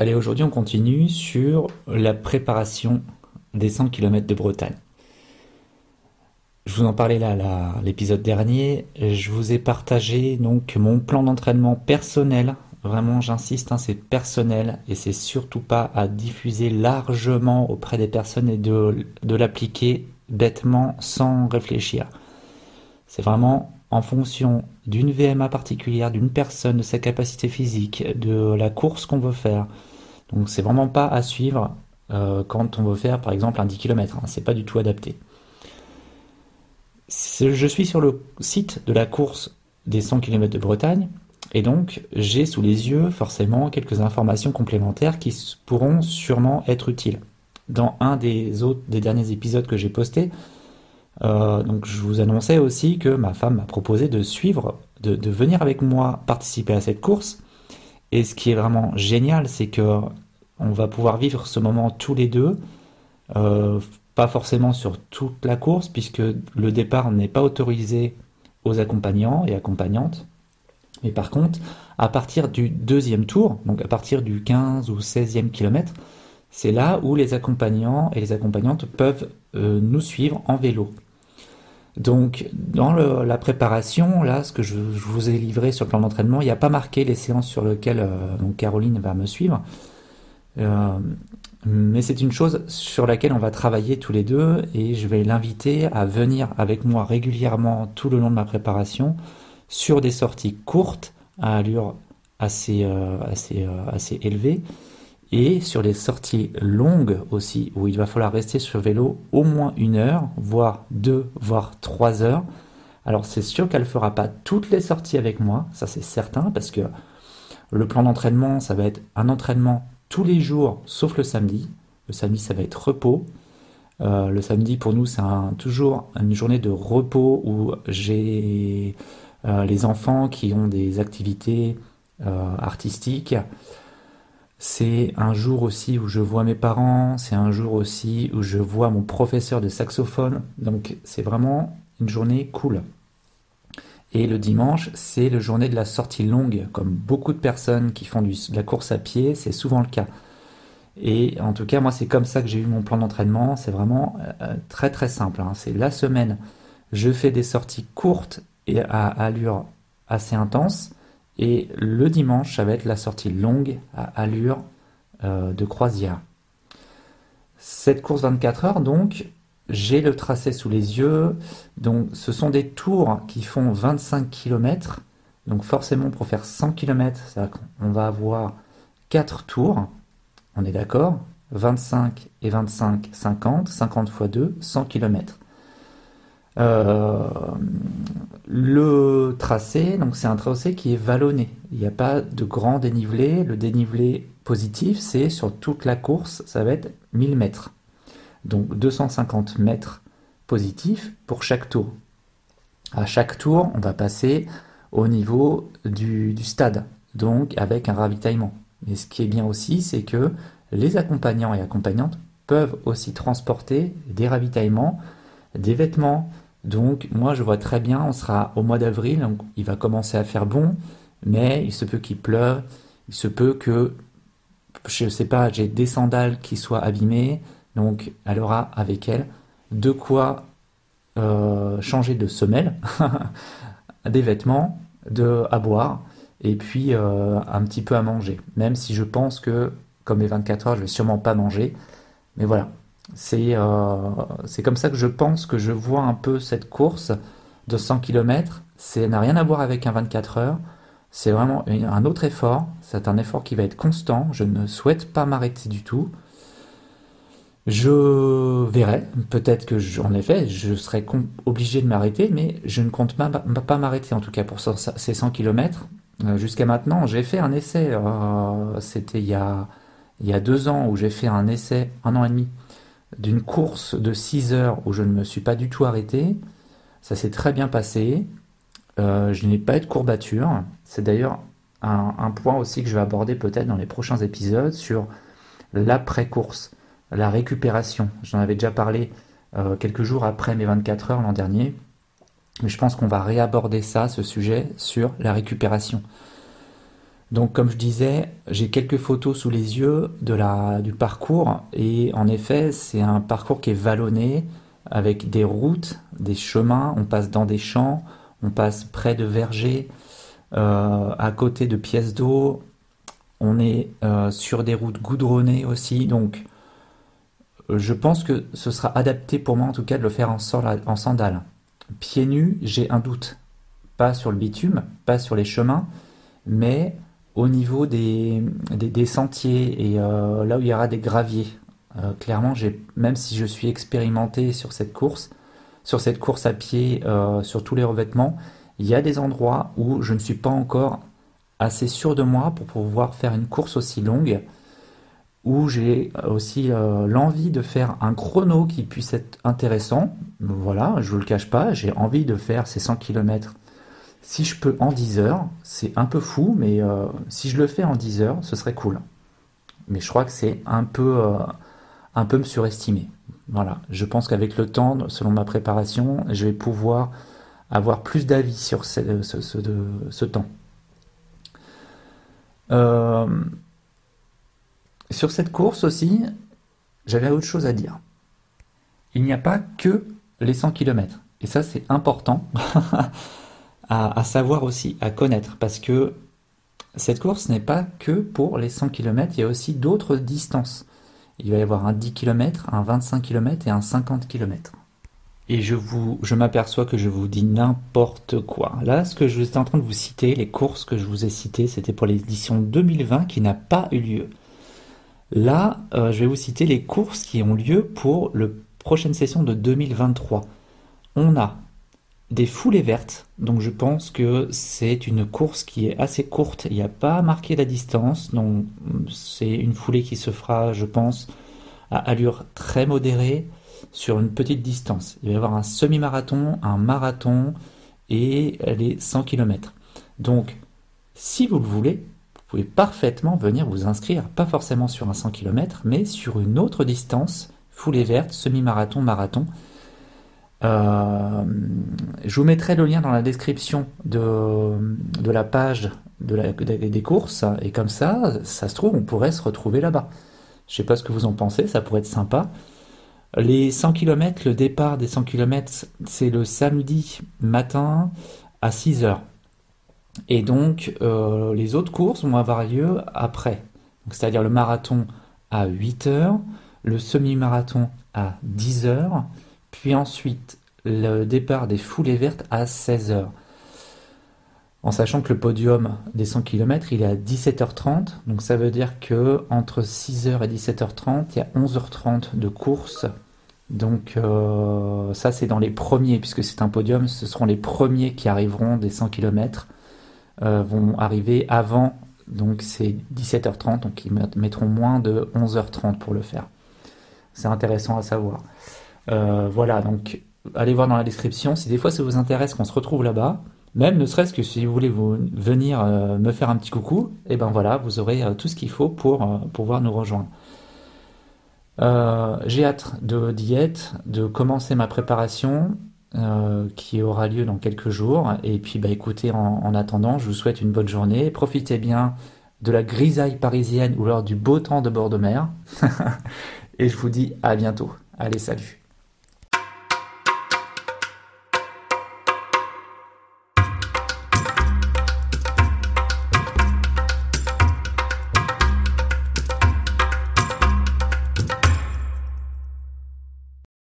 Allez, aujourd'hui on continue sur la préparation des 100 km de Bretagne. Je vous en parlais là, l'épisode dernier. Je vous ai partagé donc mon plan d'entraînement personnel. Vraiment, j'insiste, hein, c'est personnel et c'est surtout pas à diffuser largement auprès des personnes et de, de l'appliquer bêtement sans réfléchir. C'est vraiment en fonction d'une VMA particulière, d'une personne, de sa capacité physique, de la course qu'on veut faire. Donc c'est vraiment pas à suivre euh, quand on veut faire par exemple un 10 km, hein. c'est pas du tout adapté. Je suis sur le site de la course des 100 km de Bretagne et donc j'ai sous les yeux forcément quelques informations complémentaires qui pourront sûrement être utiles. Dans un des autres derniers épisodes que j'ai posté, euh, donc je vous annonçais aussi que ma femme m'a proposé de suivre, de, venir avec moi participer à cette course. Et ce qui est vraiment génial, c'est que on va pouvoir vivre ce moment tous les deux, euh, pas forcément sur toute la course, puisque le départ n'est pas autorisé aux accompagnants et accompagnantes. Mais par contre, à partir du deuxième tour, donc à partir du 15 ou 16e kilomètre, c'est là où les accompagnants et les accompagnantes peuvent euh, nous suivre en vélo. Donc, dans la préparation, là, ce que je, vous ai livré sur le plan d'entraînement, il n'y a pas marqué les séances sur lesquelles euh, Caroline va me suivre. Euh, mais c'est une chose sur laquelle on va travailler tous les deux et je vais l'inviter à venir avec moi régulièrement tout le long de ma préparation sur des sorties courtes à allure assez, euh, assez, assez élevée et sur les sorties longues aussi, où il va falloir rester sur vélo au moins une heure, voire deux, voire trois heures. Alors c'est sûr qu'elle ne fera pas toutes les sorties avec moi, ça c'est certain, parce que le plan d'entraînement, ça va être un entraînement tous les jours, sauf le samedi. Le samedi, ça va être repos. Euh, le samedi, pour nous, c'est toujours une journée de repos où j'ai euh, les enfants qui ont des activités euh, artistiques. C'est un jour aussi où je vois mes parents, c'est un jour aussi où je vois mon professeur de saxophone. Donc c'est vraiment une journée cool. Et le dimanche, c'est la journée de la sortie longue. Comme beaucoup de personnes qui font de la course à pied, c'est souvent le cas. Et en tout cas, moi, c'est comme ça que j'ai eu mon plan d'entraînement. C'est vraiment euh, très très simple. Hein. C'est la semaine, je fais des sorties courtes et à allure assez intense. Et le dimanche, ça va être la sortie longue à allure euh, de croisière. Cette course 24 heures, donc, j'ai le tracé sous les yeux. Donc, ce sont des tours qui font 25 km. Donc, forcément, pour faire 100 km, on va avoir 4 tours. On est d'accord? 25 et 25, 50. 50 x 2, 100 km. Euh, le tracé, donc c'est un tracé qui est vallonné. Il n'y a pas de grand dénivelé. Le dénivelé positif, c'est sur toute la course, ça va être 1000 mètres. Donc 250 mètres positifs pour chaque tour. À chaque tour, on va passer au niveau du, stade, donc avec un ravitaillement. Mais ce qui est bien aussi, c'est que les accompagnants et accompagnantes peuvent aussi transporter des ravitaillements, des vêtements, donc moi je vois très bien, on sera au mois d'avril, donc il va commencer à faire bon, mais il se peut qu'il pleuve, il se peut que, je sais pas, j'ai des sandales qui soient abîmées, donc elle aura avec elle de quoi euh, changer de semelle, des vêtements, de, à boire, et puis euh, un petit peu à manger. Même si je pense que, comme les 24 heures, je vais sûrement pas manger, mais voilà, c'est comme ça que je pense que je vois un peu cette course de 100 km. Ça n'a rien à voir avec un 24 heures. C'est vraiment un autre effort. C'est un effort qui va être constant. Je ne souhaite pas m'arrêter du tout. Je verrai. Peut-être que, en effet, je serai obligé de m'arrêter, mais je ne compte pas m'arrêter en tout cas pour ces 100 km. Euh, jusqu'à maintenant, j'ai fait un essai. Euh, c'était il, il y a deux ans où j'ai fait un essai, un an et demi, d'une course de 6 heures où je ne me suis pas du tout arrêté. Ça s'est très bien passé. Euh, je n'ai pas eu de courbature. C'est d'ailleurs un, point aussi que je vais aborder peut-être dans les prochains épisodes sur l'après-course, la récupération. J'en avais déjà parlé euh, quelques jours après mes 24 heures l'an dernier. Mais je pense qu'on va réaborder ça, ce sujet, sur la récupération. Donc comme je disais, j'ai quelques photos sous les yeux de la, du parcours et en effet c'est un parcours qui est vallonné avec des routes, des chemins, on passe dans des champs, on passe près de vergers, euh, à côté de pièces d'eau, on est euh, sur des routes goudronnées aussi, donc je pense que ce sera adapté pour moi en tout cas de le faire en, en sandales. Pieds nus, j'ai un doute. Pas sur le bitume, pas sur les chemins, mais au niveau des, sentiers et euh, là où il y aura des graviers. Euh, clairement, même si je suis expérimenté sur cette course, sur cette course à pied, euh, sur tous les revêtements, il y a des endroits où je ne suis pas encore assez sûr de moi pour pouvoir faire une course aussi longue, où j'ai aussi l'envie de faire un chrono qui puisse être intéressant. Voilà, je vous le cache pas, j'ai envie de faire ces 100 km si je peux en 10 heures, c'est un peu fou, mais euh, si je le fais en 10 heures, ce serait cool. Mais je crois que c'est un peu, euh, un peu me surestimer. Voilà, je pense qu'avec le temps, selon ma préparation, je vais pouvoir avoir plus d'avis sur ce, ce, temps. Euh, sur cette course aussi, j'avais autre chose à dire. Il n'y a pas que les 100 km. Et ça, c'est important. à, savoir aussi, à connaître, parce que cette course n'est pas que pour les 100 km, il y a aussi d'autres distances. Il va y avoir un 10 km, un 25 km et un 50 km. Et je vous, je m'aperçois que je vous dis n'importe quoi. Là, ce que je suis en train de vous citer, les courses que je vous ai citées, c'était pour l'édition 2020 qui n'a pas eu lieu. Là, euh, je vais vous citer les courses qui ont lieu pour la prochaine session de 2023. On a des foulées vertes. Donc je pense que c'est une course qui est assez courte. Il n'y a pas marqué la distance. Donc c'est une foulée qui se fera, je pense, à allure très modérée sur une petite distance. Il va y avoir un semi-marathon, un marathon et les 100 km. Donc si vous le voulez, vous pouvez parfaitement venir vous inscrire, pas forcément sur un 100 km, mais sur une autre distance, foulée verte, semi-marathon, marathon. Euh, je vous mettrai le lien dans la description de, de la page des courses et comme ça, ça se trouve, on pourrait se retrouver là-bas. Je sais pas ce que vous en pensez, ça pourrait être sympa. Les 100 km, le départ des 100 km, c'est le samedi matin à 6 heures. Et donc, euh, les autres courses vont avoir lieu après. C'est-à-dire le marathon à 8 heures, le semi-marathon à 10 heures, puis ensuite le départ des foulées vertes à 16h. En sachant que le podium des 100 km, il est à 17h30, donc ça veut dire que entre 6h et 17h30, il y a 11h30 de course. Donc euh, ça c'est dans les premiers, puisque c'est un podium, ce seront les premiers qui arriveront des 100 km, euh, vont arriver avant, donc c'est 17h30, donc ils mettront moins de 11h30 pour le faire. C'est intéressant à savoir. Euh, voilà, donc allez voir dans la description. Si des fois ça vous intéresse qu'on se retrouve là-bas, même ne serait-ce que si vous voulez vous venir euh, me faire un petit coucou, et eh ben voilà, vous aurez euh, tout ce qu'il faut pour pouvoir nous rejoindre. J'ai hâte de diète, de commencer ma préparation qui aura lieu dans quelques jours. Et puis bah écoutez, en, en, attendant, je vous souhaite une bonne journée. Profitez bien de la grisaille parisienne ou lors du beau temps de bord de mer. et je vous dis à bientôt. Allez, salut